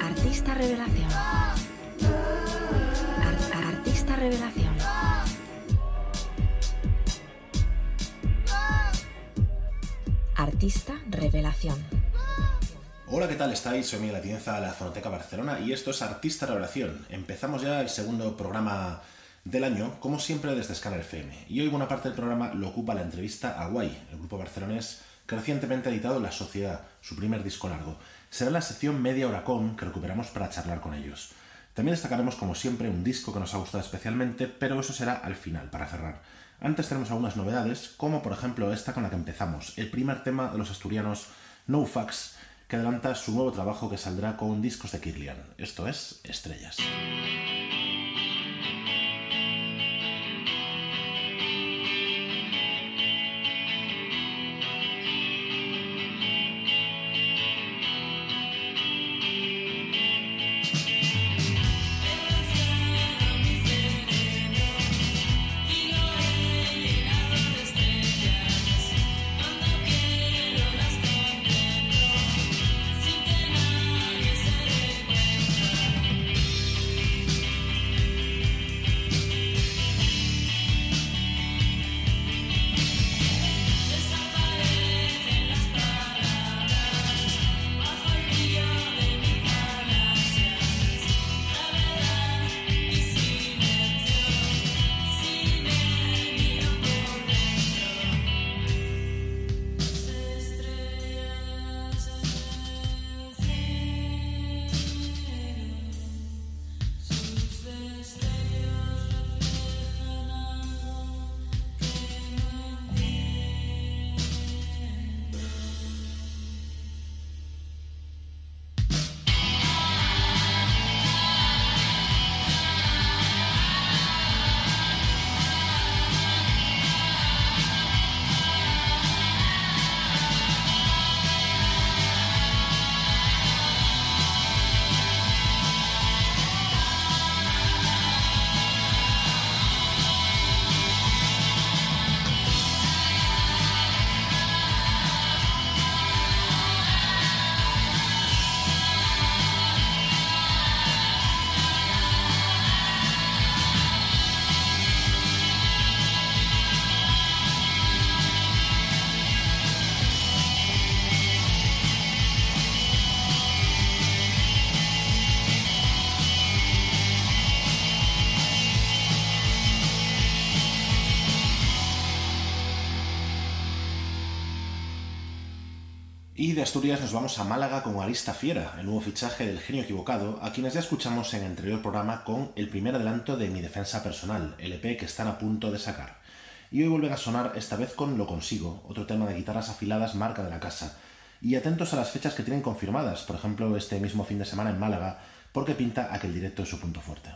Artista revelación. artista revelación. Artista revelación. Hola, ¿qué tal estáis? Soy Miguel Atienza de la Fonoteca Barcelona y esto es Artista Revelación. Empezamos ya el segundo programa del año, como siempre desde Scanner FM. Y hoy buena parte del programa lo ocupa la entrevista a Guay, el grupo barcelonés que recientemente ha editado La Sociedad, su primer disco largo. Será la sección Media Hora Con que recuperamos para charlar con ellos. También destacaremos, como siempre, un disco que nos ha gustado especialmente, pero eso será al final, para cerrar. Antes tenemos algunas novedades, como por ejemplo esta con la que empezamos, el primer tema de los asturianos No Fax, que adelanta su nuevo trabajo que saldrá con discos de Kirlian. Esto es Estrellas. De Asturias nos vamos a Málaga con Arista Fiera, el nuevo fichaje del genio equivocado, a quienes ya escuchamos en el anterior programa con el primer adelanto de Mi Defensa Personal, el EP que están a punto de sacar. Y hoy vuelven a sonar esta vez con Lo Consigo, otro tema de guitarras afiladas marca de la casa. Y atentos a las fechas que tienen confirmadas, por ejemplo este mismo fin de semana en Málaga, porque pinta a que el directo es su punto fuerte.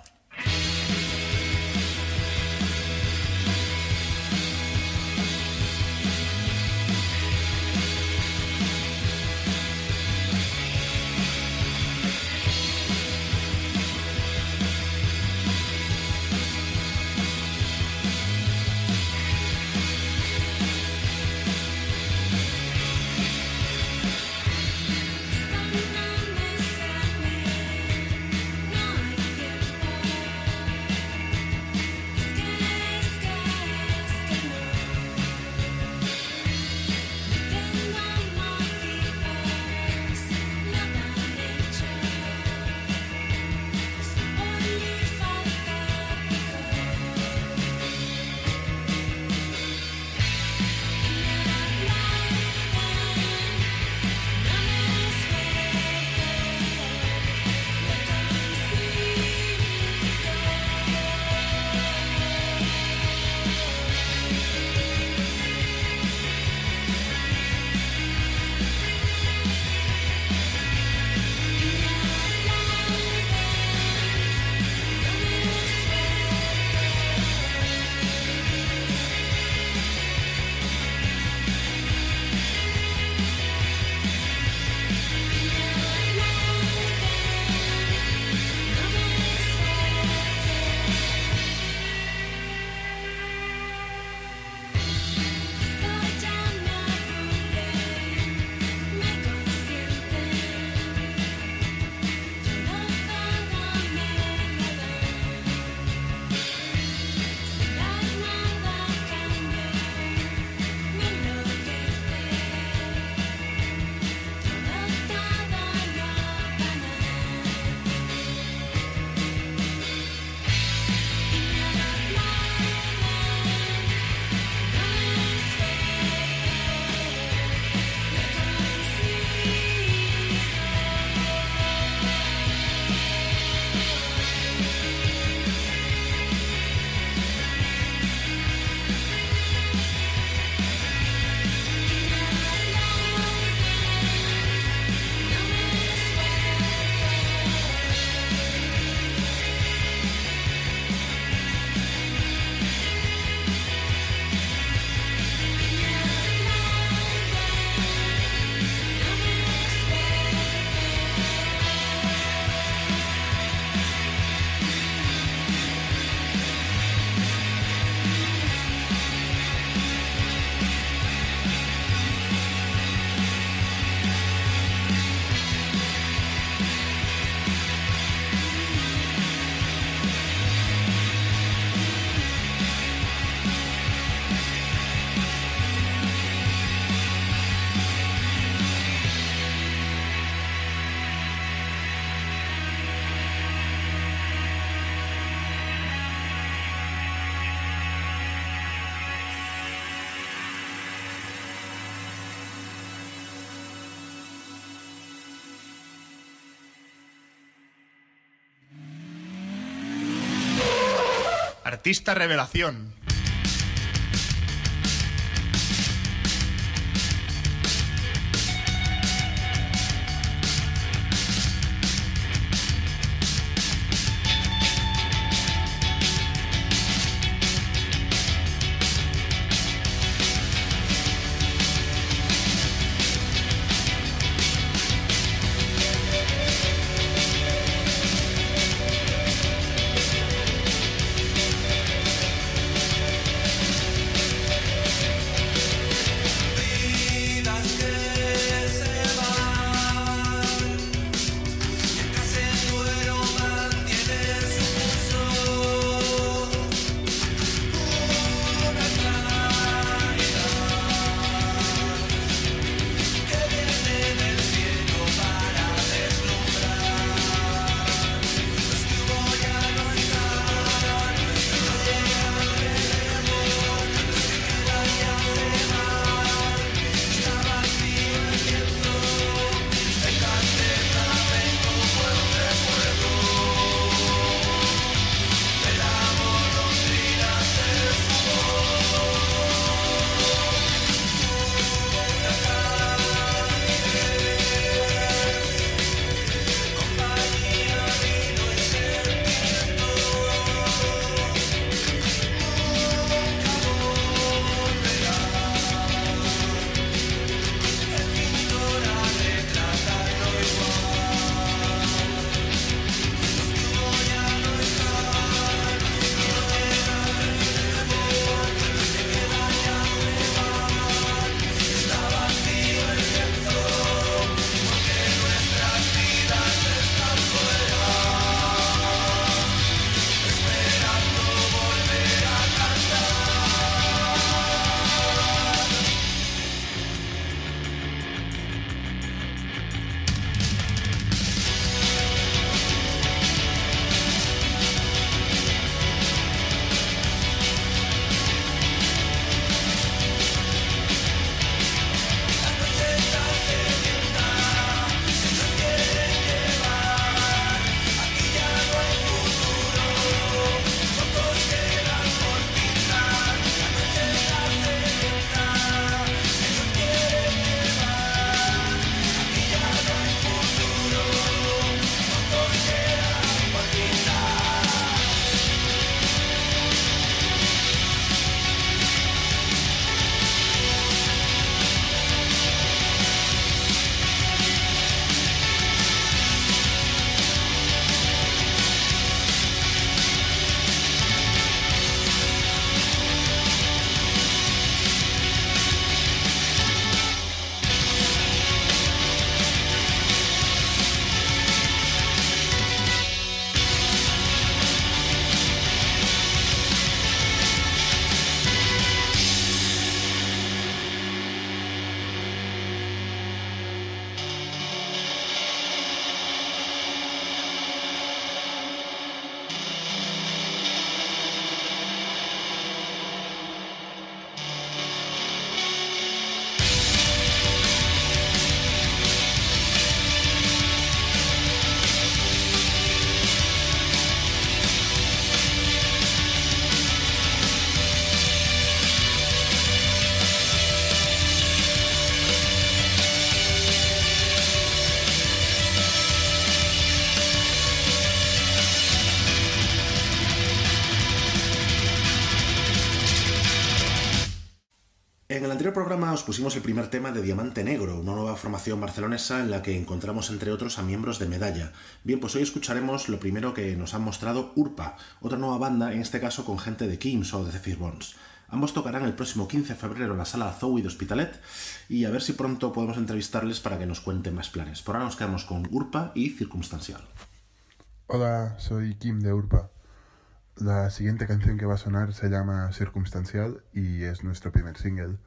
Artista Revelación. Pusimos el primer tema de Diamante Negro, una nueva formación barcelonesa en la que encontramos entre otros a miembros de Medalla. Bien, pues hoy escucharemos lo primero que nos han mostrado Urpa, otra nueva banda, en este caso con gente de Kims o de Zephyr Bones. Ambos tocarán el próximo 15 de febrero en la sala Zoe de Hospitalet y a ver si pronto podemos entrevistarles para que nos cuenten más planes. Por ahora nos quedamos con Urpa y Circunstancial. Hola, soy Kim de Urpa. La siguiente canción que va a sonar se llama Circunstancial y es nuestro primer single.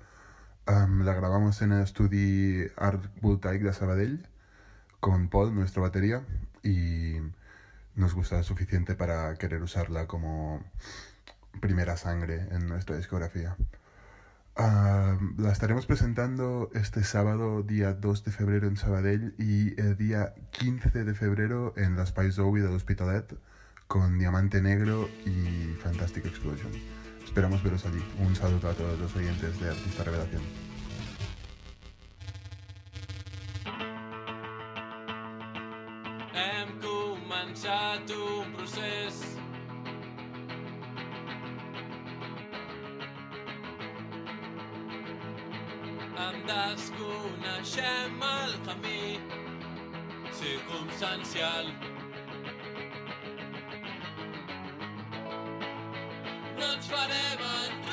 Um, la grabamos en el estudio Art Voltaic de Sabadell con Paul, nuestra batería, y nos gusta suficiente para querer usarla como primera sangre en nuestra discografía. Uh, la estaremos presentando este sábado, día 2 de febrero en Sabadell y el día 15 de febrero en las Paisou del Hospitalet con Diamante Negro y Fantastic Explosion. Esperamos veros allí. Un saludo a todos los oyentes de Artista Revelación. Hem començat un procés en desconeixem el camí circumstancial. farem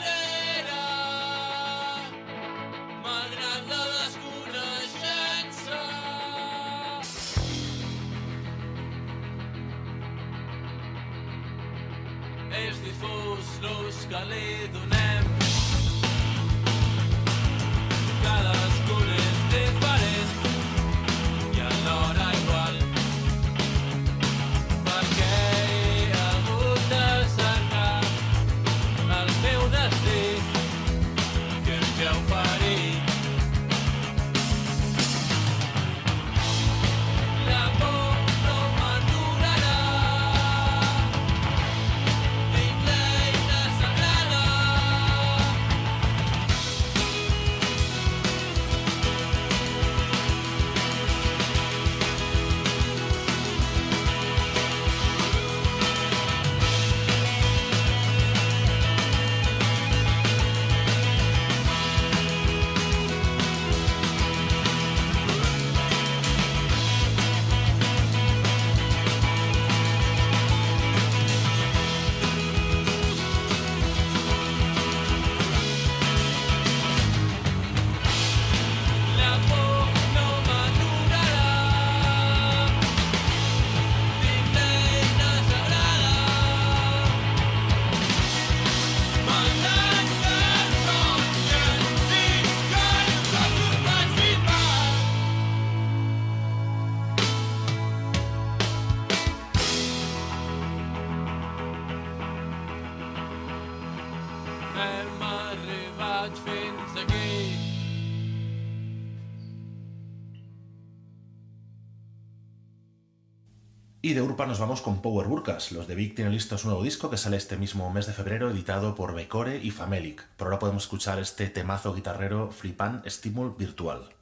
de Urpa nos vamos con Power Burkas. Los de Vic tienen listo su nuevo disco que sale este mismo mes de febrero, editado por Becore y Famelic. Por ahora podemos escuchar este temazo guitarrero Flipan Stimul Virtual.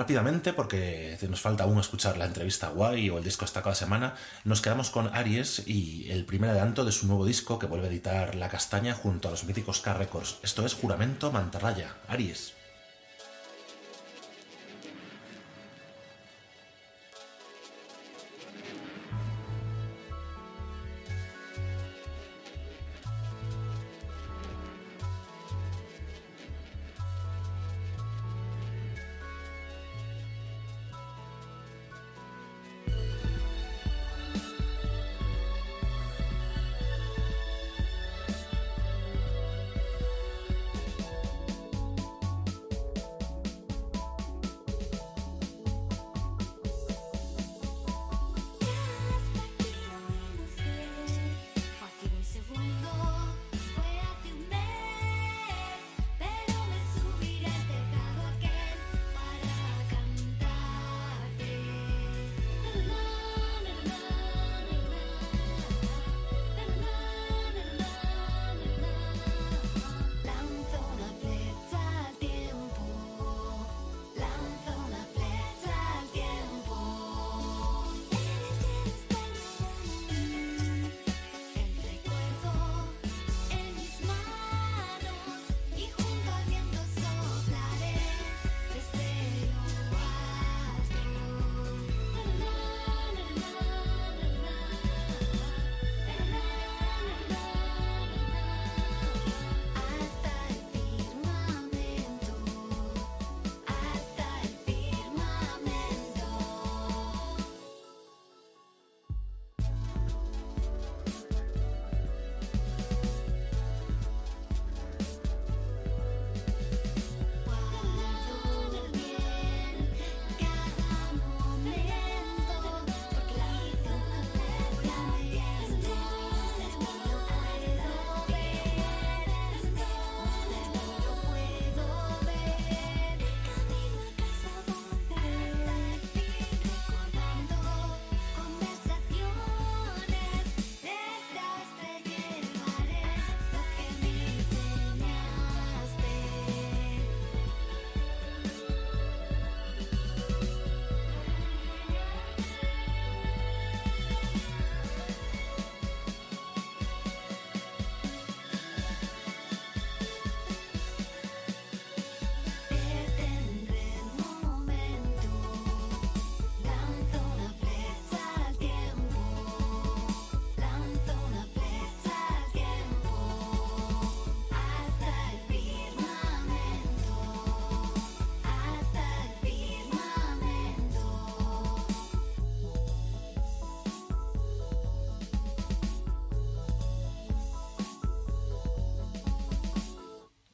Rápidamente, porque nos falta aún escuchar la entrevista guay o el disco hasta cada semana, nos quedamos con Aries y el primer adelanto de su nuevo disco que vuelve a editar La Castaña junto a los míticos K Records. Esto es Juramento Mantarraya, Aries.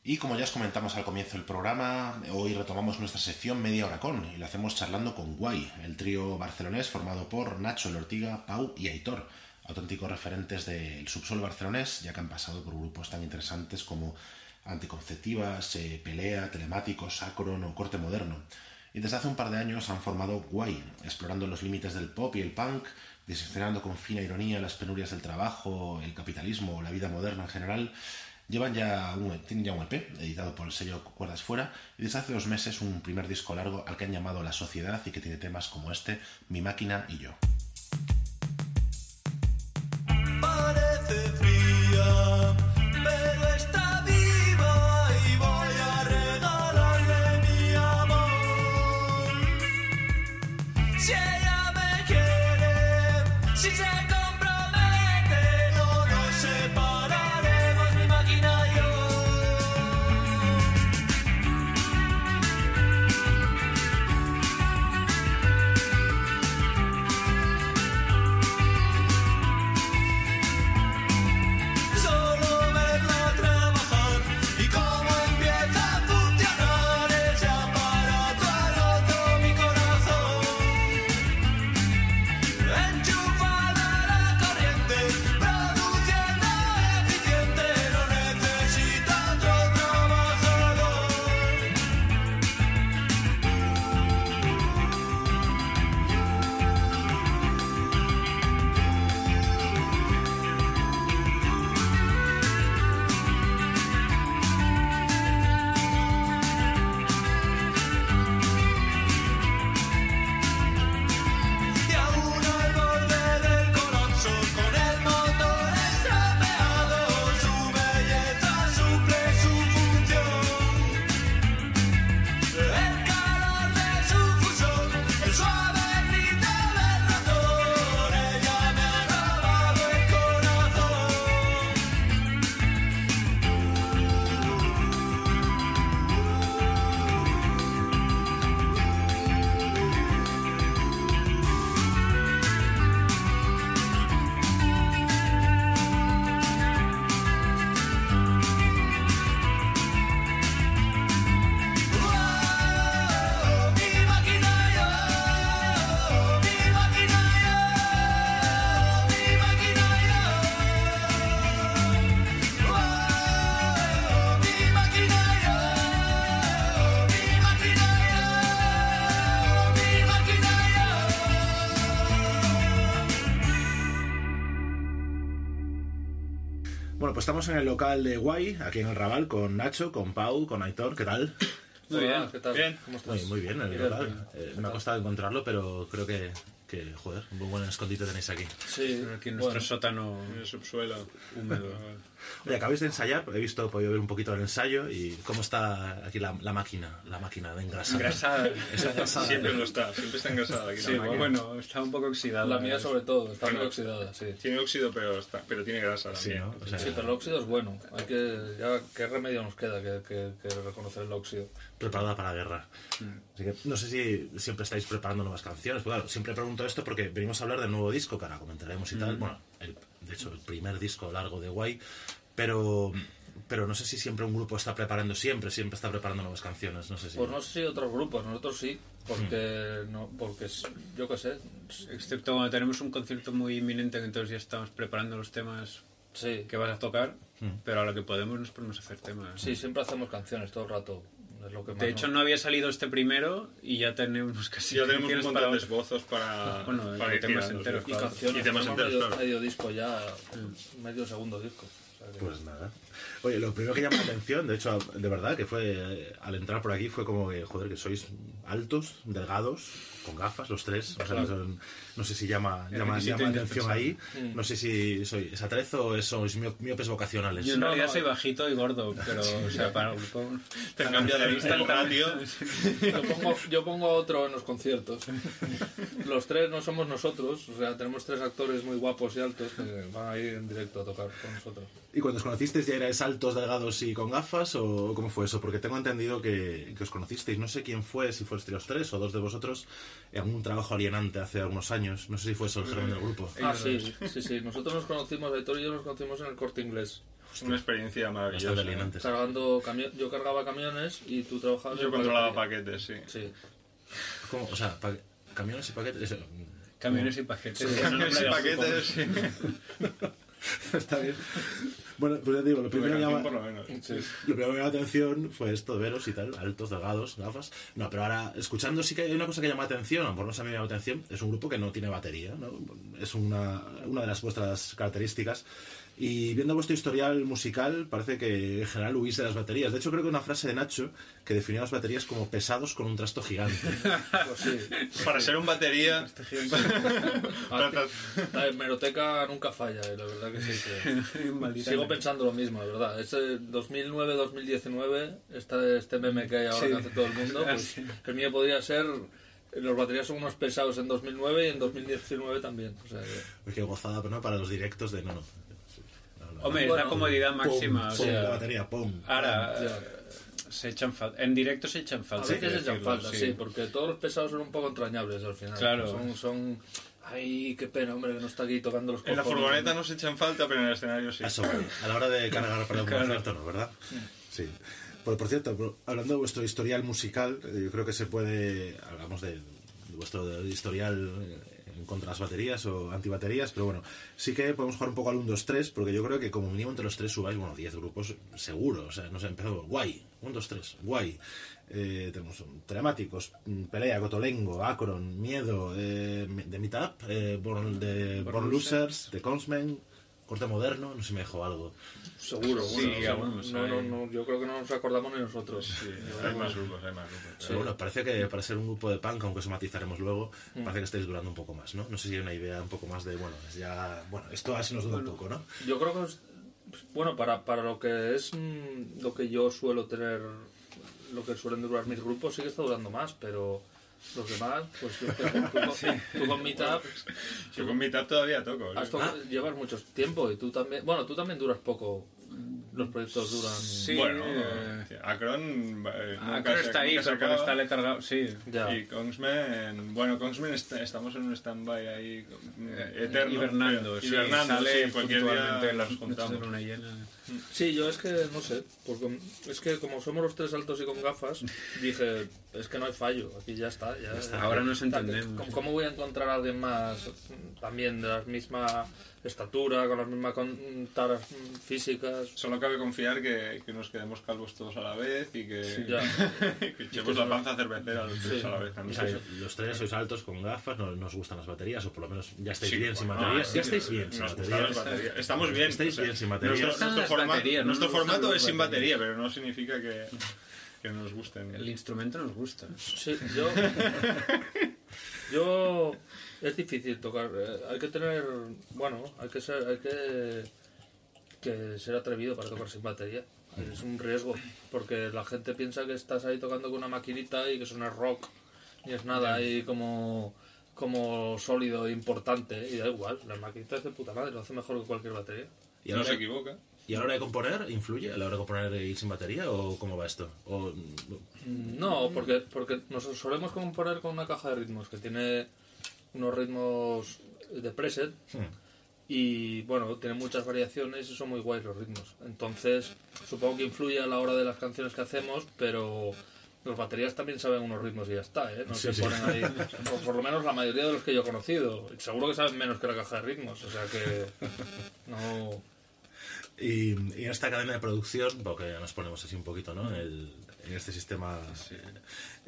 Y como ya os comentamos al comienzo del programa, hoy retomamos nuestra sección Media Hora Con y lo hacemos charlando con Guay, el trío barcelonés formado por Nacho, El Ortiga, Pau y Aitor, auténticos referentes del subsol barcelonés, ya que han pasado por grupos tan interesantes como Anticonceptivas, eh, Pelea, Telemáticos, Acron o Corte Moderno. Y desde hace un par de años han formado Guay, explorando los límites del pop y el punk, diseccionando con fina ironía las penurias del trabajo, el capitalismo o la vida moderna en general, Llevan ya un, tienen ya un EP editado por el sello Cuerdas Fuera y desde hace dos meses un primer disco largo al que han llamado La Sociedad y que tiene temas como este, Mi máquina y yo. Parece fría, pero está y voy a regalarle mi amor. Pues estamos en el local de Guay, aquí en el Raval, con Nacho, con Pau, con Aitor. ¿Qué tal? Muy Hola, bien, ¿qué tal? Bien. ¿Cómo estás? Muy, muy bien, el Bien, local. Eh, me ha costado encontrarlo, pero creo que, que, joder, un buen escondite tenéis aquí. Sí, Aquí en bueno, nuestro sótano En el subsuelo. húmedo. Oye, acabáis de ensayar, he visto, he podido ver un poquito el ensayo y cómo está aquí la, la máquina, la máquina de engrasar. Engrasada. Está engrasada. Siempre lo está, siempre está engrasada aquí Sí, la máquina. bueno, está un poco oxidada. la mía sobre todo, está Bueno. muy oxidada, sí. Tiene óxido, pero, está, pero tiene grasa Sí, también. ¿no? O sea, Sí, pero el óxido es bueno. Hay que, ya, ¿Qué remedio nos queda que, que- que reconocer el óxido? Preparada para la guerra. Así que no sé si siempre estáis preparando nuevas canciones. Pues claro, siempre pregunto esto porque venimos a hablar del nuevo disco que ahora comentaremos y tal. Bueno, el- de hecho, el primer disco largo de Guay. Pero, pero no sé si siempre un grupo está preparando, siempre, siempre está preparando nuevas canciones. No sé si. Pues no sé si otros grupos, nosotros sí, porque, no, porque es- yo qué sé, Excepto cuando tenemos un concierto muy inminente, que entonces ya estamos preparando los temas sí, que vas a tocar, pero a lo que podemos nos ponemos a hacer temas. sí, siempre hacemos canciones todo el rato. Es lo que más De hecho, no había salido este primero y ya tenemos casi ya tenemos un montón para de esbozos para, Bueno, para ir temas enteros, y canciones, Y temas enteros, medio, claro. medio disco ya, medio segundo disco. O sea que- Pues nada. Oye, lo primero que llama la atención, de hecho, de verdad, que fue al entrar por aquí, fue como que, joder, que sois altos, delgados, con gafas, los tres. O sea, son- no sé si llama, El llama, llama la atención ahí. No sé si sois atrezo o sois mio- miopes vocacionales. Yo en No, realidad no, soy bajito y gordo, pero, o sea, para un grupo... Te cambia de vista el ratio. Yo pongo, yo pongo a otro en los conciertos. Los tres no somos nosotros, o sea, tenemos tres actores muy guapos y altos que van a ir en directo a tocar con nosotros. ¿Y cuando os conocisteis ya erais altos, delgados y con gafas o cómo fue eso? Porque tengo entendido que, que os conocisteis, no sé quién fue, si fuesteis los tres o dos de vosotros, en un trabajo alienante hace algunos años. No sé si fue eso el germen del grupo. Ah, sí, sí, sí. Nosotros nos conocimos, Aitor y yo nos conocimos en el corte inglés. Una experiencia maravillosa. alienantes. Cargando camio- yo cargaba camiones y tú trabajabas Yo en controlaba paquetería. paquetes, sí. Sí. ¿Cómo? O sea, pa- camiones y paquetes. eso, Camiones y paquetes. Camiones y paquetes, sí. Está bien. Bueno, pues ya digo, lo primero, llama, por lo menos. lo primero que me llama la atención fue esto veros y tal, altos, delgados, gafas. No, pero ahora, escuchando sí que hay una cosa que llama la atención, a lo mejor no se me llama la atención, es un grupo que no tiene batería, ¿no? Es una, una de las vuestras características. Y viendo vuestro historial musical, parece que en general huís de las baterías. De hecho, creo que una frase de Nacho que definía las baterías como pesados con un trasto gigante. Pues sí. Para ser un batería. La hemeroteca nunca falla, eh, la verdad que sí. que- Sigo pensando lo mismo, la verdad. Este 2009-2019, este, este meme que hay ahora Sí. que hace todo el mundo, pues el mío podría ser... Los baterías son unos pesados en 2009 y en 2019 también. O sea, que- qué gozada, pero no para los directos de no, no. Hombre, es Bueno, la comodidad pum, máxima. o sea, la batería, pum. Ahora, Ya. se echan falta. En directo se echan A falta. veces hay que echan falta, sí. porque todos los pesados son un poco entrañables al final. Claro. Son, son... Ay, qué pena, hombre, que no está aquí tocando los En la cojones. furgoneta no se echan falta, pero en el escenario sí. A eso. A la hora de cargar para un Claro. concierto, ¿no? ¿Verdad? Sí. Por, por cierto, hablando de vuestro historial musical, eh, yo creo que se puede. Hablamos de, de vuestro historial eh, en contra de las baterías o antibaterías, pero bueno, sí que podemos jugar un poco al 1, 2, 3, porque yo creo que como mínimo entre los tres subáis, bueno, 10 grupos seguro. O sea, no sé, empezamos guay, 1, 2, 3, guay. Eh, tenemos telemáticos, mm, Pelea, Cotolengo, Akron, Miedo, eh, de Meetup, eh, Born, de Born Born Losers, de Consmen, Corte Moderno, no sé si me dejo algo. Seguro, Sí, algunos no, no, no, yo creo que no nos acordamos ni nosotros. Sí, hay más grupos, hay más grupos. Pero bueno, parece que para ser un grupo de punk, aunque eso matizaremos luego, Mm. parece que estáis durando un poco más, ¿no? No sé si hay una idea un poco más de, bueno, es ya, bueno, esto así nos dura un poco, ¿no? Yo creo que es, bueno, para, para lo que es mm, lo que yo suelo tener, lo que suelen durar mis grupos, sí que está durando más, pero los demás, pues yo, tú, con- tú con Meetup Yo con Meetup todavía toco. to- llevas mucho tiempo y tú también, bueno, tú también duras poco, los proyectos duran... Sí, Bueno, eh, Akron. eh, que está ahí, pero acaba. está letargado. Sí. Ya. Y Kongsman, bueno, Kongsman est- estamos en un stand-by ahí eh, eterno. hibernando, pero- sí, hibernando, sale sí, cualquier día las juntamos. de luna llena. Sí, yo es que no sé, porque es que como somos los tres altos y con gafas, dije, es que no hay fallo, aquí ya está. Ya, Ahora nos entendemos. ¿Cómo- ¿Cómo voy a encontrar a alguien más mm, también de la misma estatura, con las mismas con- taras físicas? Solo cabe confiar que, que nos quedemos calvos todos a la vez y que, Ya. que echemos la panza cervecera los tres a la vez. O sea, los tres sois altos con gafas, no nos gustan las baterías, o por lo menos ya estáis Sí, bien sin baterías. ah, ya sí, estáis bien sin baterías. Estamos bien. Estáis o sea, bien sin baterías. Nuestro, forma- baterías, no formato es sin batería, pero no significa que, que nos gusten. El instrumento nos gusta. Sí, yo. yo. Es difícil tocar. eh, hay que tener. Bueno, hay que ser. Hay que. que ser atrevido para tocar sin batería. Es un riesgo. Porque la gente piensa que estás ahí tocando con una maquinita y que eso no es rock. Ni es nada ahí como. como sólido e importante. Y da igual. La maquinita es de puta madre. Lo hace mejor que cualquier batería. ¿Y a, No la se hora, equivoca. ¿Y a la hora de componer influye? ¿A la hora de componer e ir sin batería o cómo va esto? O, No, porque, porque nos solemos componer con una caja de ritmos que tiene unos ritmos de preset Hmm. y bueno, tiene muchas variaciones y son muy guays los ritmos. Entonces, supongo que influye a la hora de las canciones que hacemos, pero los baterías también saben unos ritmos y ya está, ¿eh? No Sí, se sí. ponen ahí, o por lo menos la mayoría de los que yo he conocido. Seguro que saben menos que la caja de ritmos, o sea que no... Y, y en esta cadena de producción, porque ya nos ponemos así un poquito, ¿no? En, el- en este sistema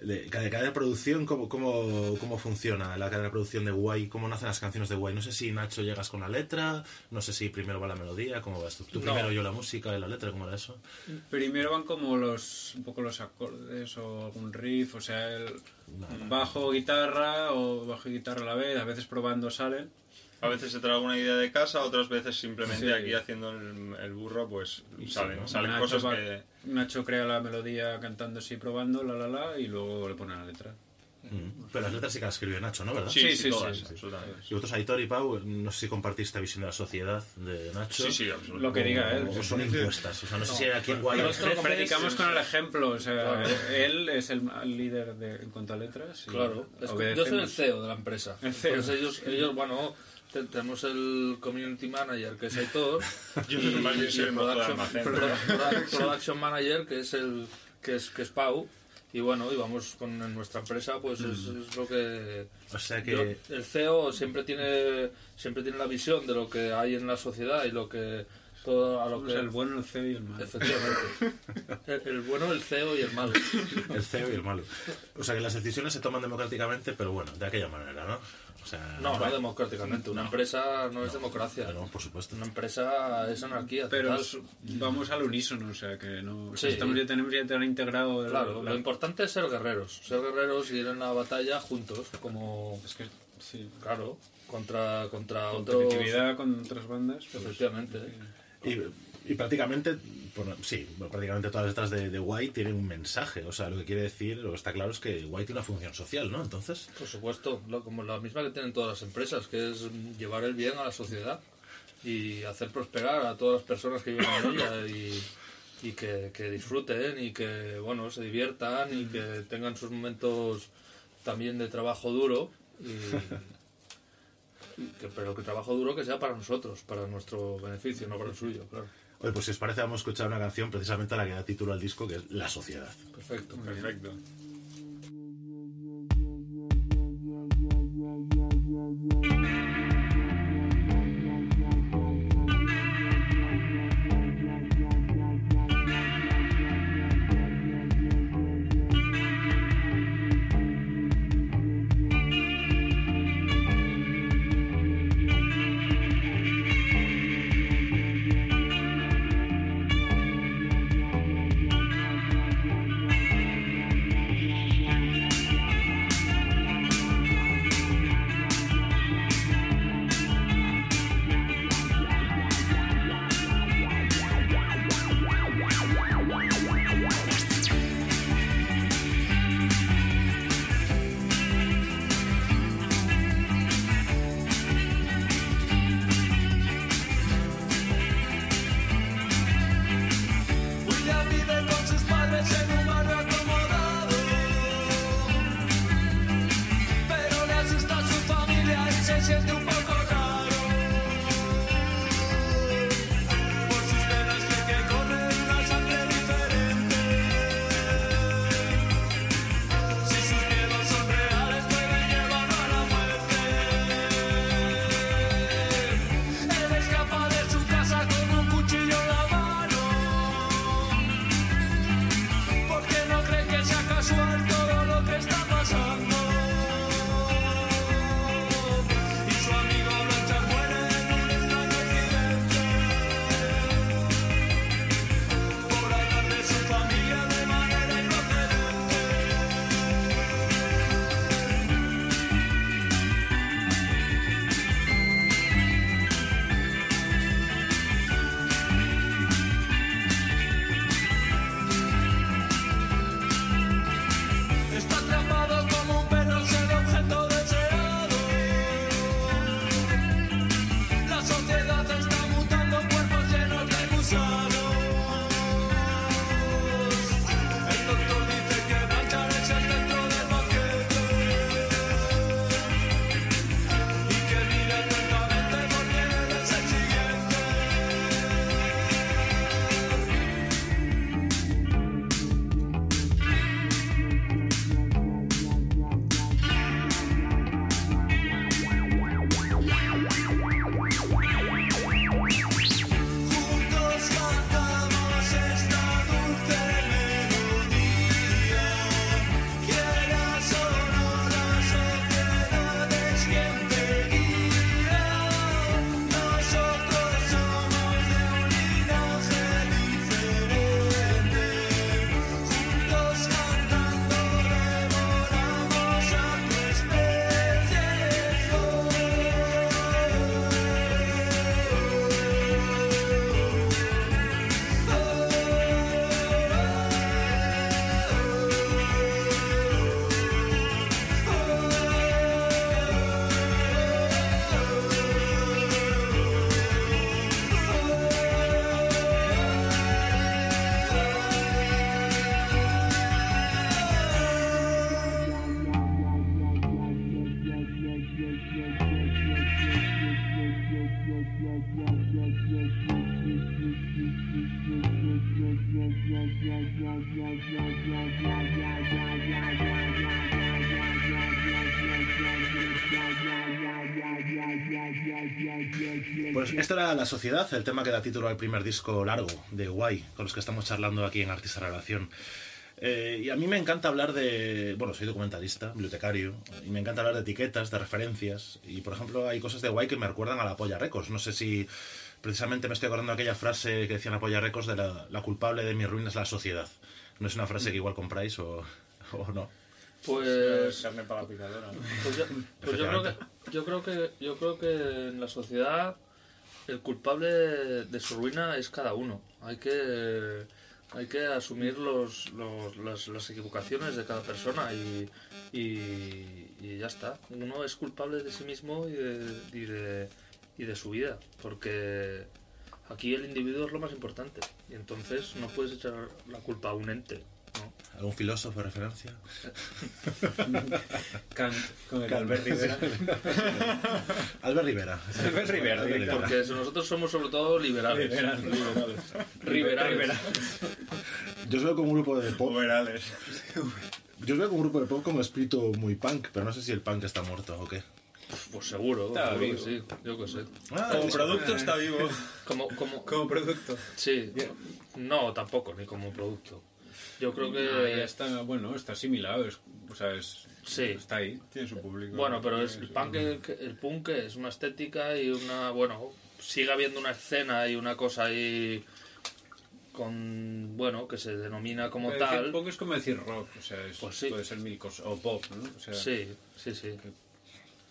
de de cadena de producción, ¿cómo, cómo, ¿cómo funciona la cadena de producción de Guay? ¿Cómo nacen las canciones de Guay? No sé si Nacho llegas con la letra, no sé si primero va la melodía, ¿cómo va esto? ¿Tú No. primero yo la música y la letra? ¿Cómo era eso? Primero van como los un poco los acordes o algún riff, o sea, el bajo guitarra o bajo y guitarra a la vez, a veces probando salen. A veces se trae alguna idea de casa, otras veces simplemente Sí. aquí haciendo el, el burro, pues salen, ¿no? salen cosas va- que... Nacho crea la melodía cantando así, probando, la la la, y luego le pone la letra. Mm. Pero las letras sí que las escribió Nacho, ¿no? ¿Verdad? Sí, Sí, sí, sí, todas, sí, sí. absolutamente. Y vosotros, Aitor y Pau, no sé si compartís esta visión de la sociedad de Nacho. Sí, sí, absolutamente. Lo que diga él. O son impuestas. O sea, no sé si aquí en Guay... Nosotros Predicamos con el ejemplo, o sea, Claro. él es el el líder de, en cuanto a letras. y Claro, es que yo soy el. CEO de la empresa. El CEO. Entonces ellos, ellos bueno, tenemos el community manager que es Aitor Yo y, el production, manager que es el que es que es Pau. Y bueno y vamos con en nuestra empresa pues es, es lo que O sea yo- que... el CEO siempre tiene siempre tiene la visión de lo que hay en la sociedad y lo que todo a lo O que sea, el bueno, el feo y el malo. efectivamente el, el bueno el CEO y el malo El CEO y el malo. O sea que las decisiones se toman democráticamente, pero bueno, de aquella manera, ¿no? O sea, no no democráticamente una empresa no es democracia no, por supuesto. Una empresa es anarquía. Pero total. es- vamos al unísono, o sea, que no... Sí. Estamos ya, tenemos ya tan integrado... el- Claro, la- lo importante es ser guerreros. Ser guerreros y ir en la batalla juntos, como, Es que, sí. claro, contra, contra otros... Competitividad con otras bandas. pues, Efectivamente. Y, prácticamente, sí, prácticamente todas letras de, de White tienen un mensaje. O sea, lo que quiere decir, lo que está claro es que White tiene una función social, ¿no? Entonces, Por supuesto, lo- como la misma que tienen todas las empresas, que es llevar el bien a la sociedad y hacer prosperar a todas las personas que viven en ella y, y que, disfruten y que, bueno, se diviertan y que tengan sus momentos también de trabajo duro que, pero que trabajo duro que sea para nosotros, para nuestro beneficio, no para el suyo, claro. oye, pues si os parece, vamos a escuchar una canción precisamente a la que da título al disco, que es La Sociedad. Perfecto. Perfecto. Esta era La Sociedad, el tema que da título al primer disco largo de Guay, con los que estamos charlando aquí en Artista Relación. Eh, y a mí me encanta hablar de. Bueno, soy documentalista, bibliotecario, y me encanta hablar de etiquetas, de referencias. Y por ejemplo, hay cosas de Guay que me recuerdan a la Polla Records. No sé si precisamente me estoy acordando de aquella frase que decía la Polla Records de la, la culpable de mi ruina es la sociedad. ¿No es una frase que igual compráis o, o no? Pues, Carne para la picadora. pues, yo, pues yo creo que yo creo que yo creo que en la sociedad el culpable de su ruina es cada uno. Hay que hay que asumir los, los- las, equivocaciones de cada persona y, y, y ya está. Uno es culpable de sí mismo y de, y de, y de su vida, porque aquí el individuo es lo más importante y entonces no puedes echar la culpa a un ente. ¿Algún filósofo de referencia? Kant con el Albert Rivera. Albert Rivera. Albert Rivera. Porque nosotros somos sobre todo liberales. Rivera. Liberales. Yo os veo como un grupo de pop. Overales. Yo os veo como un grupo de pop con espíritu muy punk, pero no sé si el punk está muerto o qué. Pues seguro, Está seguro que vivo. sí, yo qué sé. Ah, Como producto está vivo. Como, como, Como producto. sí, no, tampoco, ni como producto. Yo creo que... Ah, ya está, bueno, está asimilado. Es, o sea, es, Sí. está ahí. Tiene su público. Bueno, pero es el punk, el, el punk es una estética y una, bueno, sigue habiendo una escena y una cosa ahí con, bueno, que se denomina como Pero tal. punk es como decir rock. O sea, es- Pues sí. puede ser mil cosas. O pop, ¿no? O sea, Sí, sí, sí.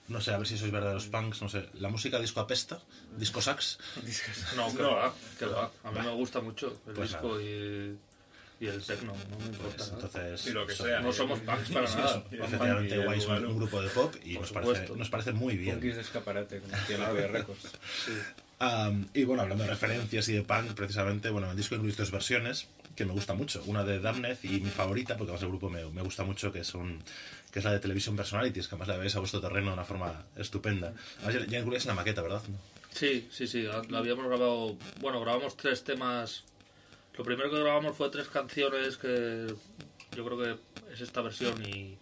No sé, a ver si sois verdaderos punks, no sé. ¿La música disco apesta? ¿Disco sax? No, que No. va, que va. A mí me gusta mucho el Pues disco y, y el techno, no me importa. Pues entonces... Y lo que sea. No somos punks para nada. Efectivamente, Guay es un, grupo de pop y nos parece, nos parece muy bien. Punkis de escaparate, como decía la Records. Am, y bueno, hablando de referencias y de punk, precisamente, bueno, el disco incluye dos versiones que me gusta mucho. Una de Damned y mi favorita, porque además el grupo me, me gusta mucho, que es, un, que es la de Television Personalities, que además la veis a vuestro terreno de una forma estupenda. Además, ya, ya incluís una maqueta, ¿verdad? Sí, sí, sí, la habíamos grabado, bueno, grabamos tres temas. Lo primero que grabamos fue tres canciones que yo creo que es esta versión y,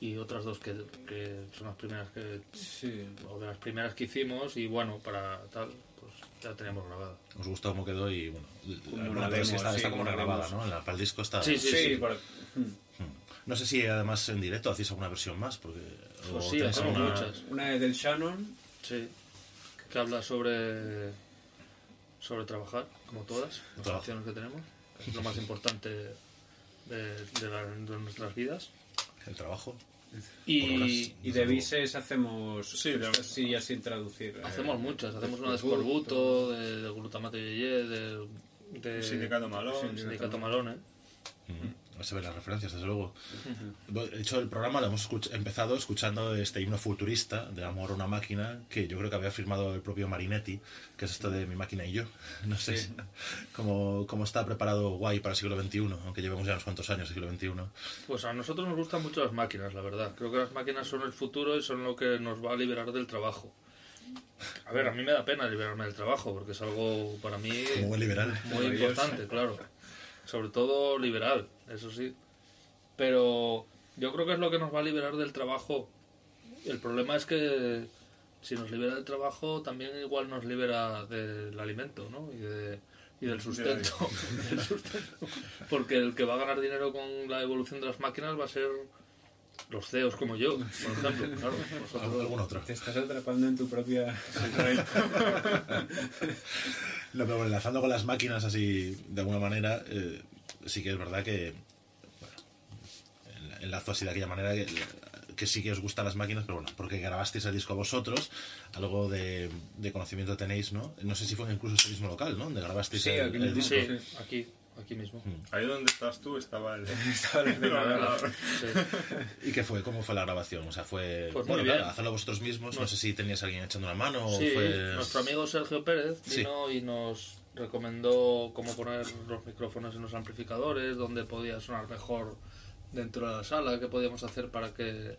y otras dos que, que son las primeras que, Sí. o de las primeras que hicimos y bueno, para tal, pues ya teníamos grabada. Os gustó cómo quedó y bueno, la- una la versión está, sí, está como una regrabada. ¿no? En la- para el disco está... Sí, sí, Sí, sí. por- No sé si además en directo hacéis alguna versión más, porque... Pues sí, hacemos alguna- muchas. Una de del Shannon. Sí, que habla sobre sobre trabajar, como todas las Trabajo. canciones que tenemos. Es lo más importante de, de la- de nuestras vidas. El trabajo. Y, de Vises hacemos. Sí, ya sin traducir. eh, Hacemos muchas, hacemos una de Escorbuto. de, de glutamato yeye, de, de Sindicato Malón. sindicato malón, ¿eh? No se ven las referencias, desde luego. De hecho, el programa lo hemos escuch- empezado escuchando este himno futurista de Amor a una máquina, que yo creo que había firmado el propio Marinetti, que es esto de mi máquina y yo. No sé cómo, cómo está preparado Guay para el siglo XXI, aunque llevemos ya unos cuantos años del siglo XXI. Pues a nosotros nos gustan mucho las máquinas, la verdad. Creo que las máquinas son el futuro y son lo que nos va a liberar del trabajo. A ver, a mí me da pena liberarme del trabajo, porque es algo para mí buen liberal. muy importante, claro. Sobre todo liberal, eso sí. Pero yo creo que es lo que nos va a liberar del trabajo. El problema es que si nos libera del trabajo, también igual nos libera del alimento, ¿no? Y, de- y del sustento. Del sustento. Porque el que va a ganar dinero con la evolución de las máquinas va a ser los CEOs como yo, por ejemplo. Claro, ¿Algún, algún otro? Te estás atrapando en tu propia. No, pero bueno, enlazando con las máquinas así, de alguna manera, eh, sí que es verdad que. Bueno, en- enlazo así de aquella manera que, que sí que os gustan las máquinas, pero bueno, porque grabasteis el disco vosotros, algo de, de conocimiento tenéis, ¿no? No sé si fue incluso ese mismo local, ¿no? Donde grabasteis Sí, el, aquí el disco. Sí, aquí, aquí mismo. Ahí donde estás tú estaba el. Estaba el ordenador. Sí. ¿Y qué fue? ¿Cómo fue la grabación? O sea, fue. Pues bueno, claro, hacerlo vosotros mismos. No sé si tenías a alguien echando una mano o Sí, fue. nuestro amigo Sergio Pérez Sí. vino y nos recomendó cómo poner los micrófonos en los amplificadores, dónde podía sonar mejor dentro de la sala, qué podíamos hacer para que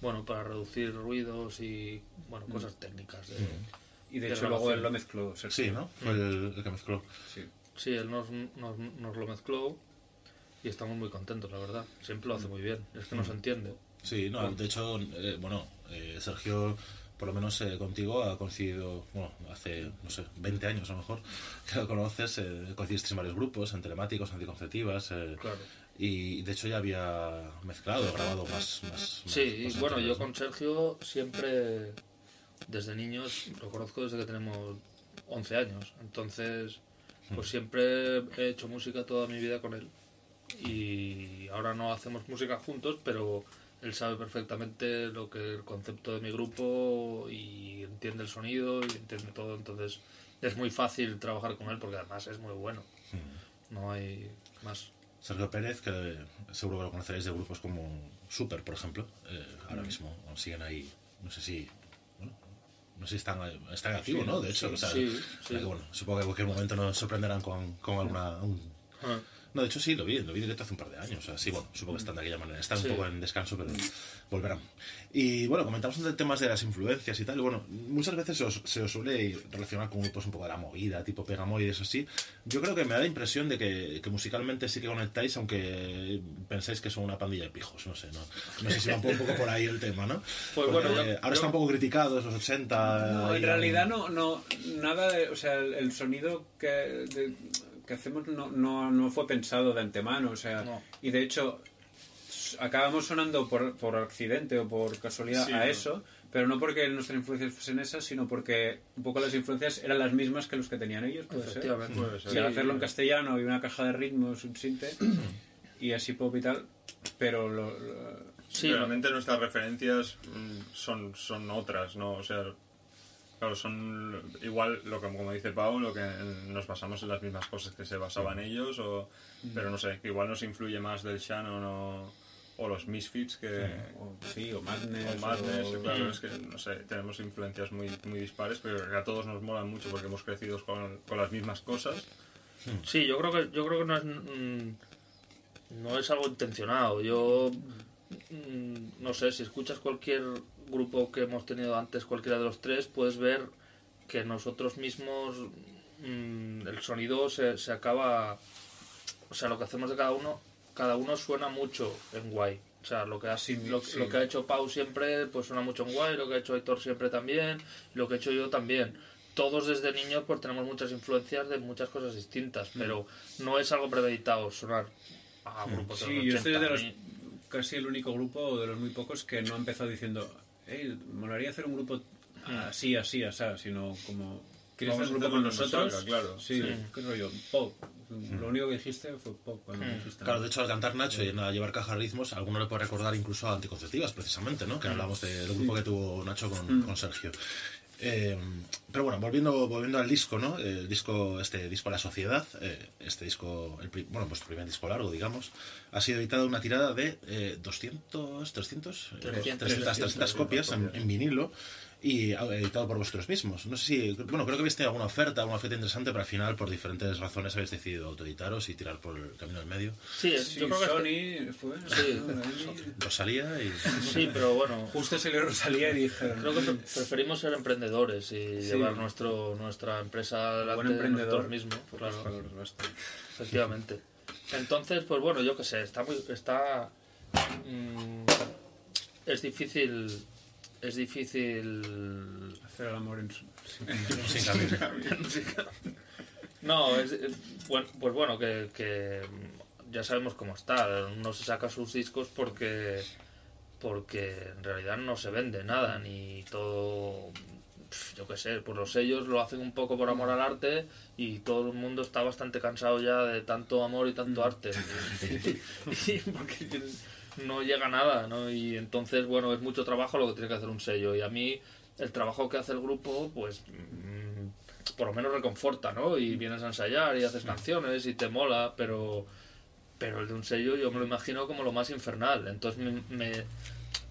bueno, para reducir ruidos y, bueno, cosas técnicas. de- Y de de hecho luego él lo mezcló. Sergio. Sí, ¿no? Fue el, el que mezcló. Sí. Sí, él nos, nos, nos lo mezcló y estamos muy contentos, la verdad. Siempre lo hace muy bien, es que nos entiende. Sí, no, de hecho, eh, bueno, eh, Sergio, por lo menos eh, contigo, ha coincidido, bueno, hace, no sé, 20 años a lo mejor, que lo conoces, eh, coincidiste en varios grupos, en telemáticos, anticonceptivas, eh, Claro. y de hecho ya había mezclado, grabado más. más Sí, más y bueno, yo con Sergio siempre, desde niños, lo conozco desde que tenemos 11 años. Entonces, pues siempre he hecho música toda mi vida con él. Y ahora no hacemos música juntos, pero él sabe perfectamente lo que el concepto de mi grupo y entiende el sonido y entiende todo. Entonces, es muy fácil trabajar con él porque además es muy bueno. No hay más. Sergio Pérez, que seguro que lo conoceréis de grupos como Super, por ejemplo, eh, ahora mismo aún siguen ahí, no sé si... no sé si están, están activos, Sí, ¿no? De hecho, sí, o sea, sí, o sea bueno, supongo que en cualquier momento nos sorprenderán con, con alguna... un- Ah. No, de hecho sí, lo vi, lo vi directo hace un par de años. O sea, sí, bueno, supongo que están de aquella manera. Están Sí. un poco en descanso, pero volverán. Y bueno, comentamos de temas de las influencias y tal. y bueno, muchas veces se os, se os suele relacionar con grupos un poco de la movida, tipo Pegamoides, así. Yo creo que me da la impresión de que, que musicalmente sí que conectáis, aunque pensáis que son una pandilla de pijos, no sé, ¿no? No sé si va un poco, un poco por ahí el tema, ¿no? Pues Porque bueno, yo- ahora yo- está un poco criticados los 80. No, en realidad no, no, nada de, o sea, el, el sonido que, de- que hacemos no, no, no fue pensado de antemano, o sea, No. y de hecho s- acabamos sonando por, por accidente o por casualidad Sí, a ¿no? eso, pero no porque nuestras influencias fuesen esas, sino porque un poco las influencias eran las mismas que los que tenían ellos, puede ser. Efectivamente. Puede ser. Y al hacerlo en castellano había una caja de ritmos, un sinte y así pop y tal, pero lo, lo- Sí, Realmente nuestras referencias mm, son, son otras, ¿no? O sea, claro, son igual lo que como dice Pau, lo que nos basamos en las mismas cosas que se basaban ellos, o, pero no sé, que igual nos influye más del Shannon o, o los Misfits que... o, sí, o Madness, O Madness, o- claro, es que, no sé, tenemos influencias muy, muy dispares, pero que a todos nos molan mucho porque hemos crecido con, con las mismas cosas. Sí, yo creo que yo creo que no es mm, no es algo intencionado. Yo mm, no sé, si escuchas cualquier grupo que hemos tenido antes, cualquiera de los tres, puedes ver que nosotros mismos mm, el sonido se, se acaba o sea, lo que hacemos de cada uno, cada uno suena mucho en guay. O sea, lo que ha, Sí, lo, sí. lo que ha hecho Pau siempre, pues suena mucho en guay, lo que ha hecho Héctor siempre también, lo que he hecho yo también. Todos desde niños pues tenemos muchas influencias de muchas cosas distintas, pero no es algo premeditado sonar a grupos de Sí, los yo estoy 80. de los, casi el único grupo, o de los muy pocos, que no ha empezado diciendo, hey, molaría hacer un grupo así, así, así, sino como, ¿quieres hacer un grupo con nosotros? claro. Sí, Sí. qué rollo, pop. Lo único que dijiste fue pop cuando dijiste. Claro, de hecho, al cantar Nacho y a llevar caja de ritmos, alguno le puede recordar incluso a Anticonceptivas, precisamente, ¿no? Que hablamos de- del grupo que tuvo Nacho con, con Sergio. Eh, pero bueno, volviendo, volviendo al disco, ¿no? El disco, este disco La Sociedad, eh, este disco, el, bueno, pues primer disco largo, digamos, ha sido editado una tirada de eh, 200, 300, eh, 300, 300, 300 copias en, en vinilo y ah, editado por vosotros mismos. No sé si, bueno, creo que habéis tenido alguna oferta, alguna oferta interesante, pero al final, por diferentes razones, habéis decidido autoeditaros y tirar por el camino del medio. Sí, yo creo que Sony fue. Sí. Rosalía y... sí, pero bueno, Justo le Rosalía y dijeron. creo que pre- preferimos ser emprendedores y llevar nuestro nuestra empresa adelante Buen emprendedor. nosotros mismos, Pocas claro. Efectivamente. Entonces, pues bueno, yo qué sé, está muy. Está. mm, es difícil. Es difícil. Hacer el amor en su. sin. No, es, es- bueno, pues bueno, que, que ya sabemos cómo está. No se saca sus discos porque. Porque en realidad no se vende nada, ni todo. Yo qué sé, pues los sellos lo hacen un poco por amor al arte y todo el mundo está bastante cansado ya de tanto amor y tanto arte. Y porque no llega nada, ¿no? Y entonces, bueno, es mucho trabajo lo que tiene que hacer un sello. Y a mí, el trabajo que hace el grupo, pues. mm, por lo menos reconforta, ¿no? Y vienes a ensayar y haces canciones y te mola, pero. Pero el de un sello yo me lo imagino como lo más infernal. Entonces me, me-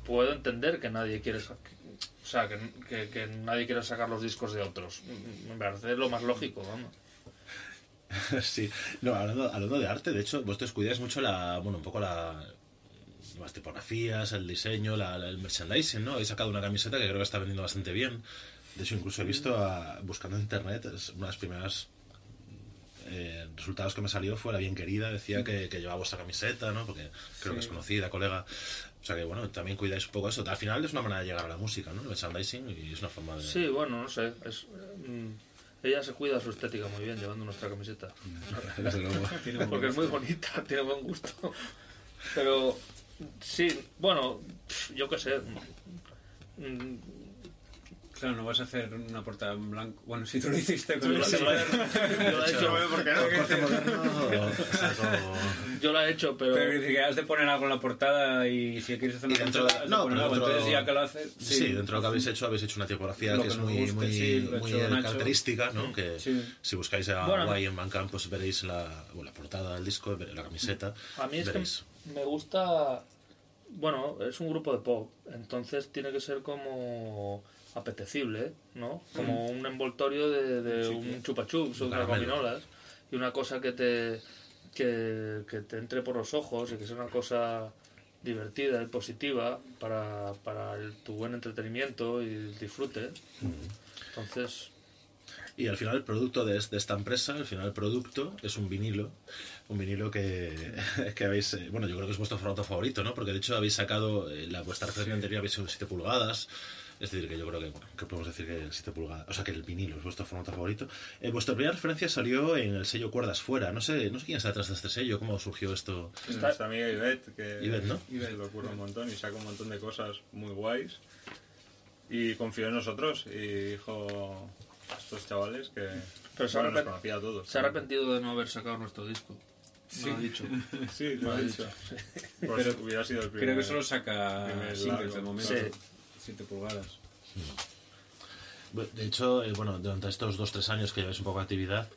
puedo entender que nadie quiere o sea, que, que- que nadie quiera sacar los discos de otros. Me parece lo más lógico, vamos. Sí, no, hablando, hablando de arte, de hecho, vosotros cuidáis mucho la, bueno, un poco la, las tipografías, el diseño, la- la- el merchandising, ¿no? He sacado una camiseta que creo que está vendiendo bastante bien. De hecho, incluso he visto, a- buscando en internet, es una de las primeras eh, resultados que me salió fue la bien querida, decía que, que llevaba vuestra camiseta, ¿no? Porque creo que es conocida, colega. O sea que, bueno, también cuidáis un poco eso. Al final es una manera de llegar a la música, ¿no? El merchandising y es una forma de... Sí, bueno, no sé. Es, mm, ella se cuida su estética muy bien llevando nuestra camiseta. Desde luego. Porque es muy bonita, tiene buen gusto. Pero sí, bueno, yo qué sé. Claro, no vas a hacer una portada en blanco. Bueno, si tú lo hiciste con Yo el la- yo la he hecho, pero... Pero que has de poner algo en la portada y si quieres hacer una dentro de- no, pero algo. dentro- Entonces ya que lo haces... Sí, dentro de lo que habéis hecho, habéis hecho una tipografía Lo que que es muy, guste, muy, sí, lo muy característica, ¿no? Que Sí. si buscáis a Bueno, Guay en Bandcamp, pues veréis la, bueno, la portada del disco, la camiseta. A mí es veréis. que me gusta. Bueno, es un grupo de pop, entonces tiene que ser como apetecible, ¿no? Como un envoltorio de, de un chupa chups o Un unas gominolas y una cosa que te que, que te entre por los ojos y que sea una cosa divertida y positiva para, para el- tu buen entretenimiento y el disfrute. Entonces, Y al final el producto de, de esta empresa, al final el producto es un vinilo, un vinilo que, que habéis, eh, bueno, yo creo que es vuestro formato favorito, ¿no? Porque de hecho habéis sacado, eh, la vuestra referencia anterior habéis sido 7 pulgadas, es decir, que yo creo que, bueno, que podemos decir que 7 pulgadas, o sea que el vinilo es vuestro formato favorito. Eh, vuestra primera referencia salió en el sello Cuerdas Fuera, no sé, no sé quién está detrás de este sello, cómo surgió esto. Está- Nuestra amiga Ivette, que Ivette, ¿no? se lo ocurre un montón y saca un montón de cosas muy guays. Y confió en nosotros y dijo estos chavales que Pero se ha bueno, nos arrepent- conocía a todos. se ha arrepentido de no haber sacado nuestro disco. Me lo ha dicho. Sí, lo ha dicho. dicho. Pues hubiera sido el primer. Creo que solo saca singles de momento. Sí. 7 pulgadas. De hecho, eh, bueno, durante estos dos tres años que lleváis un poco de actividad,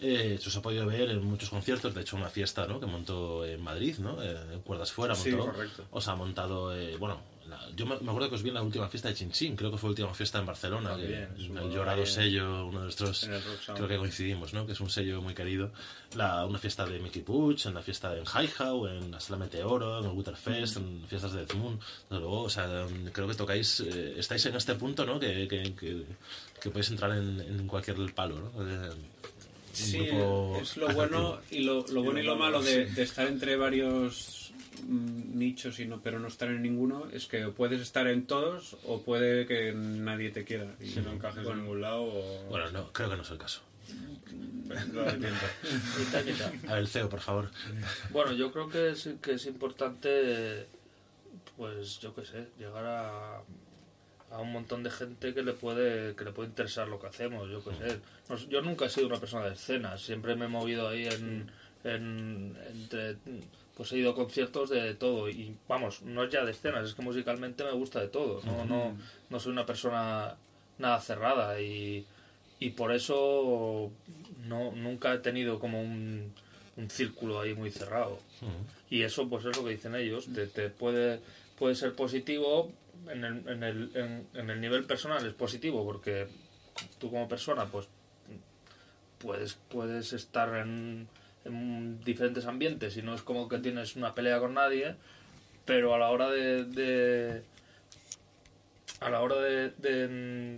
eh, se os ha podido ver en muchos conciertos. De hecho, una fiesta ¿no? que montó en Madrid, ¿no? Eh, en Cuerdas Fuera, Sí, correcto. Os ha montado, eh, bueno, la- yo me, me acuerdo que os vi en la última fiesta de Chinchín, creo que fue la última fiesta en Barcelona, que- el llorado sello, uno de nuestros, creo que coincidimos, ¿no? Que es un sello muy querido. La, una fiesta de Mickey Puch, en la fiesta en Hi-How, en la Sala Meteoro, en el Waterfest, en fiestas de Death Moon. Desde luego, o sea, creo que tocáis, eh, estáis en este punto, ¿no? Que, que, que, que podéis entrar en, en cualquier palo, ¿no? Eh, Sí, es lo atractivo. bueno y lo, lo bueno y lo malo de, de estar entre varios mm, nichos y no, pero no estar en ninguno es que puedes estar en todos o puede que nadie te quiera. Y Si no encajes en ningún lado o... Bueno, no, creo que no es el caso. mitad. A ver, CEO, por favor. Bueno, yo creo que es, que es importante, pues yo qué sé, llegar a, a un montón de gente que le puede que le puede interesar lo que hacemos, yo qué sé. Nos- yo nunca he sido una persona de escenas, siempre me he movido ahí en, en- entre pues he ido a conciertos de todo y vamos, no es ya de escenas, es que musicalmente me gusta de todo, no no no soy una persona nada cerrada y y por eso no nunca he tenido como un, un círculo ahí muy cerrado. Y eso pues es lo que dicen ellos te, te puede puede ser positivo en el, en, el, en, en el nivel personal es positivo porque tú como persona pues puedes puedes estar en, en diferentes ambientes y no es como que tienes una pelea con nadie pero a la hora de, de- a la hora de, de,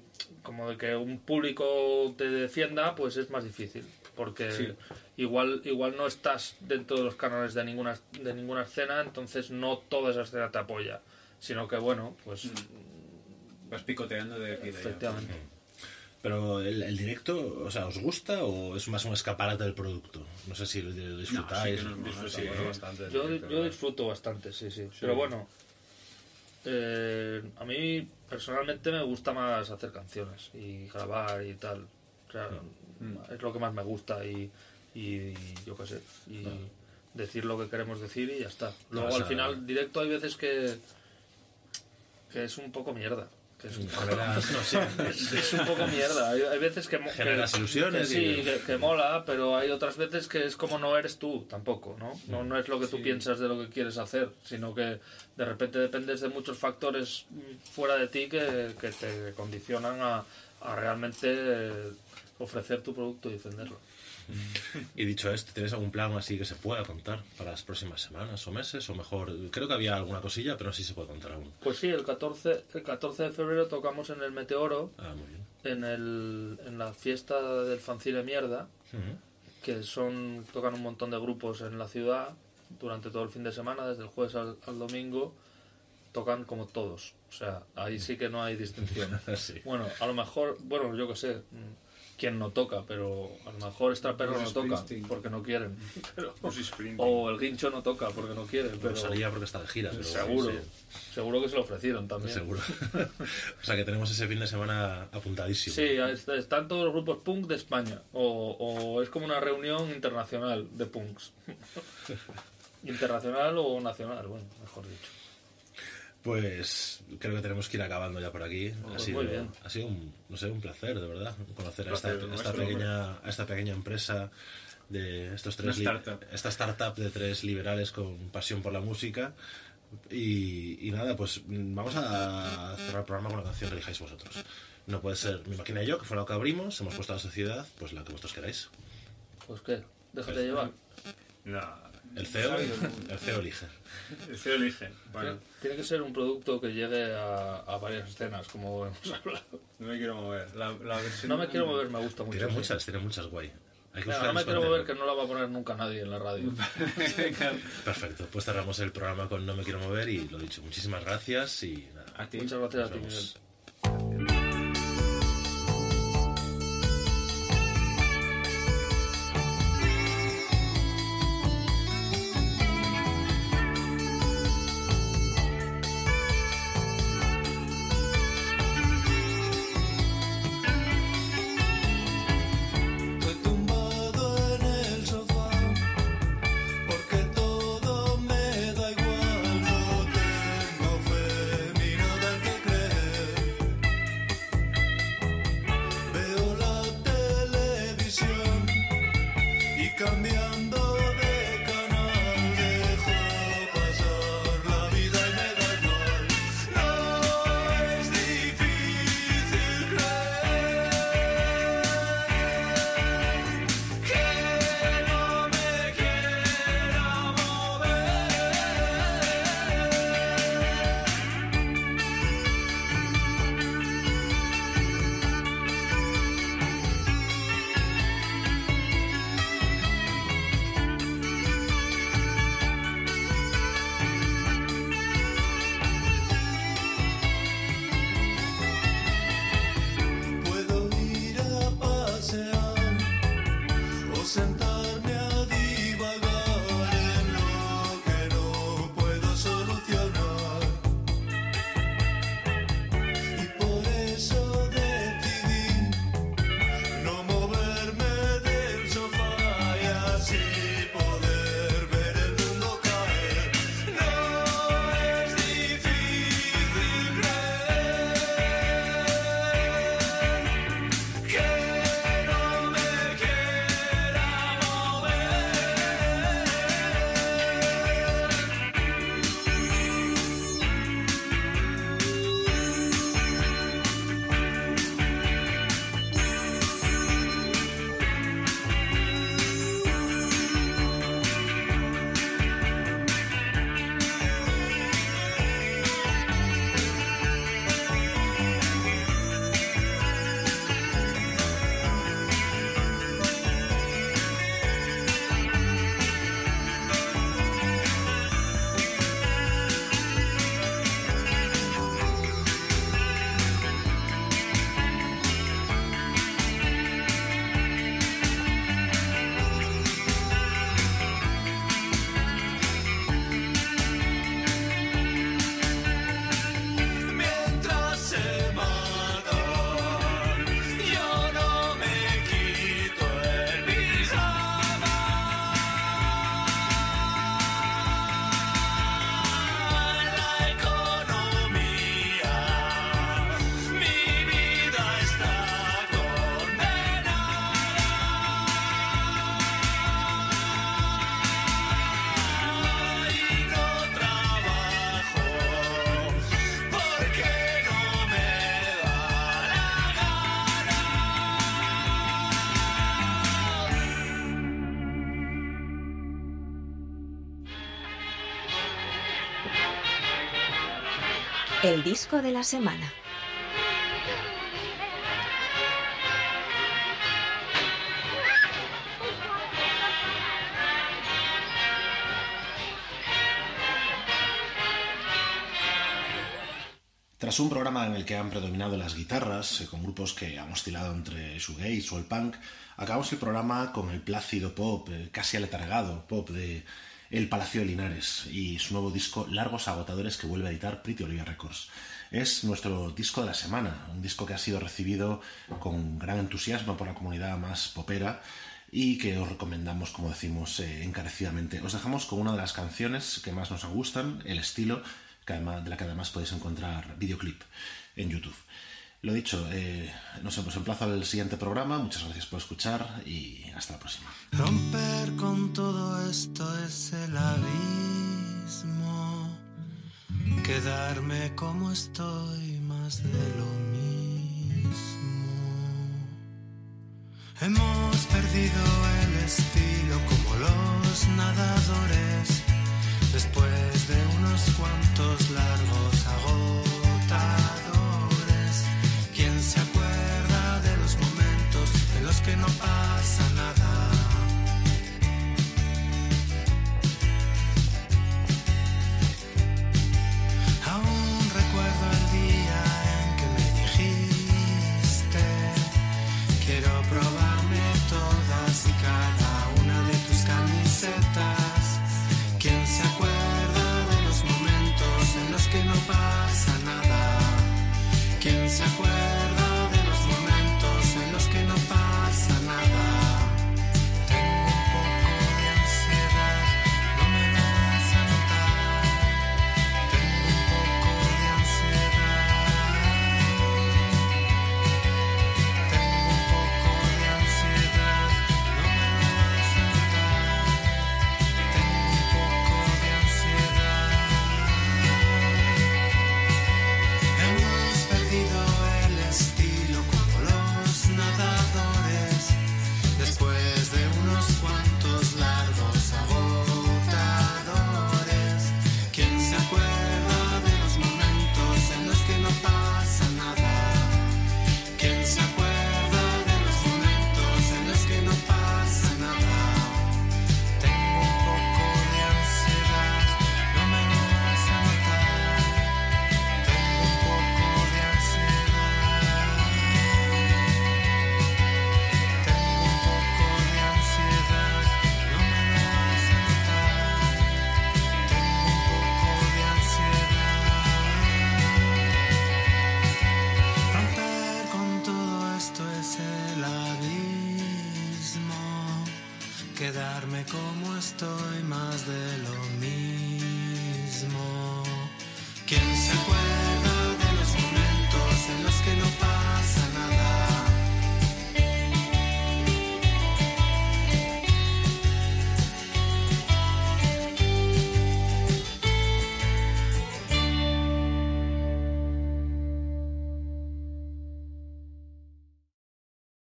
mm, como de que un público te defienda pues es más difícil porque Sí. igual igual no estás dentro de los cánones de ninguna de ninguna escena entonces no toda esa escena te apoya sino que bueno pues Vas picoteando de aquí de allá. Pero el, el directo, o sea, ¿os gusta o es más un escaparate del producto? No sé si lo disfrutáis. No, sí, Sí, bueno, bastante. Yo, directo, yo ¿verdad? disfruto bastante, sí, sí. Pero bueno, eh, a mí personalmente me gusta más hacer canciones y grabar y tal. O sea, Es lo que más me gusta y, y yo qué sé. Y decir lo que queremos decir y ya está. Luego al final, directo hay veces que, que es un poco mierda. Es, un, Generas, no sé, es- es un poco mierda. Hay, hay veces que, Generas ilusiones que sí, y- que, que mola, pero hay otras veces que es como no eres tú tampoco, ¿no? No, no es lo que tú piensas de lo que quieres hacer, sino que de repente dependes de muchos factores mm, fuera de ti que, que te condicionan a, a realmente eh, ofrecer tu producto y defenderlo. Y dicho esto, ¿tienes algún plan así que se pueda contar para las próximas semanas o meses? O mejor, creo que había alguna cosilla, pero no sé si se puede contar aún. Pues sí, el 14, el 14 de febrero tocamos en el Meteoro, Ah, muy bien. en, el, en la fiesta del Fancine Mierda, que son tocan un montón de grupos en la ciudad durante todo el fin de semana, desde el jueves al, al domingo, tocan como todos. O sea, ahí sí que no hay distinción. Sí. Bueno, a lo mejor, bueno, yo qué sé, quién no toca, pero a lo mejor Straperro no Bruce toca porque no quieren. Pero- o el Guincho no toca porque no quiere, Pero pero salía porque está de gira. pero- seguro, sí, seguro que se lo ofrecieron también. seguro. o sea que tenemos ese fin de semana apuntadísimo. Sí, es- están todos los grupos punk de España. O, o es como una reunión internacional de punks. internacional o nacional, bueno, mejor dicho. Pues creo que tenemos que ir acabando ya por aquí. ha, Pues sido, ha sido un, no sé, un placer, de verdad, conocer a esta, esta pequeña, a esta pequeña empresa de estos tres startup. esta startup de tres liberales con pasión por la música. Y, y nada, pues vamos a cerrar el programa con la canción que elijáis vosotros. No puede ser Mi Máquina y yo, que fue la que abrimos, hemos puesto a la sociedad, pues la que vosotros queráis. Pues qué, déjate llevar. No, El CEO, el CEO elige. el CEO elige. Bueno, Tiene que ser un producto que llegue a, a varias escenas, como hemos hablado. no me quiero mover. La, la versión No me quiero mover, me gusta mucho. Tiene sí. muchas, tiene muchas guay. Hay que no me quiero mover, que no la va a poner nunca nadie en la radio. Perfecto, pues cerramos el programa con No me quiero mover y lo dicho, muchísimas gracias y nada. A ti. Muchas gracias a ti, El disco de la semana. Tras un programa en el que han predominado las guitarras, eh, con grupos que han oscilado entre shoegaze o el punk, acabamos el programa con el plácido pop, eh, casi aletargado pop de El Palacio de Linares y su nuevo disco Largos Agotadores que vuelve a editar Pretty Olivia Records. Es nuestro disco de la semana, un disco que ha sido recibido con gran entusiasmo por la comunidad más popera y que os recomendamos, como decimos, eh, encarecidamente. Os dejamos con una de las canciones que más nos gustan, el estilo, además, de la que además podéis encontrar videoclip en YouTube. Lo dicho, eh, nos hemos emplazado al siguiente programa. Muchas gracias por escuchar y hasta la próxima. Romper con todo esto es el abismo. Quedarme como estoy más de lo mismo. Hemos perdido el estilo como los nadadores. Después de unos cuantos largos agotadores, en los que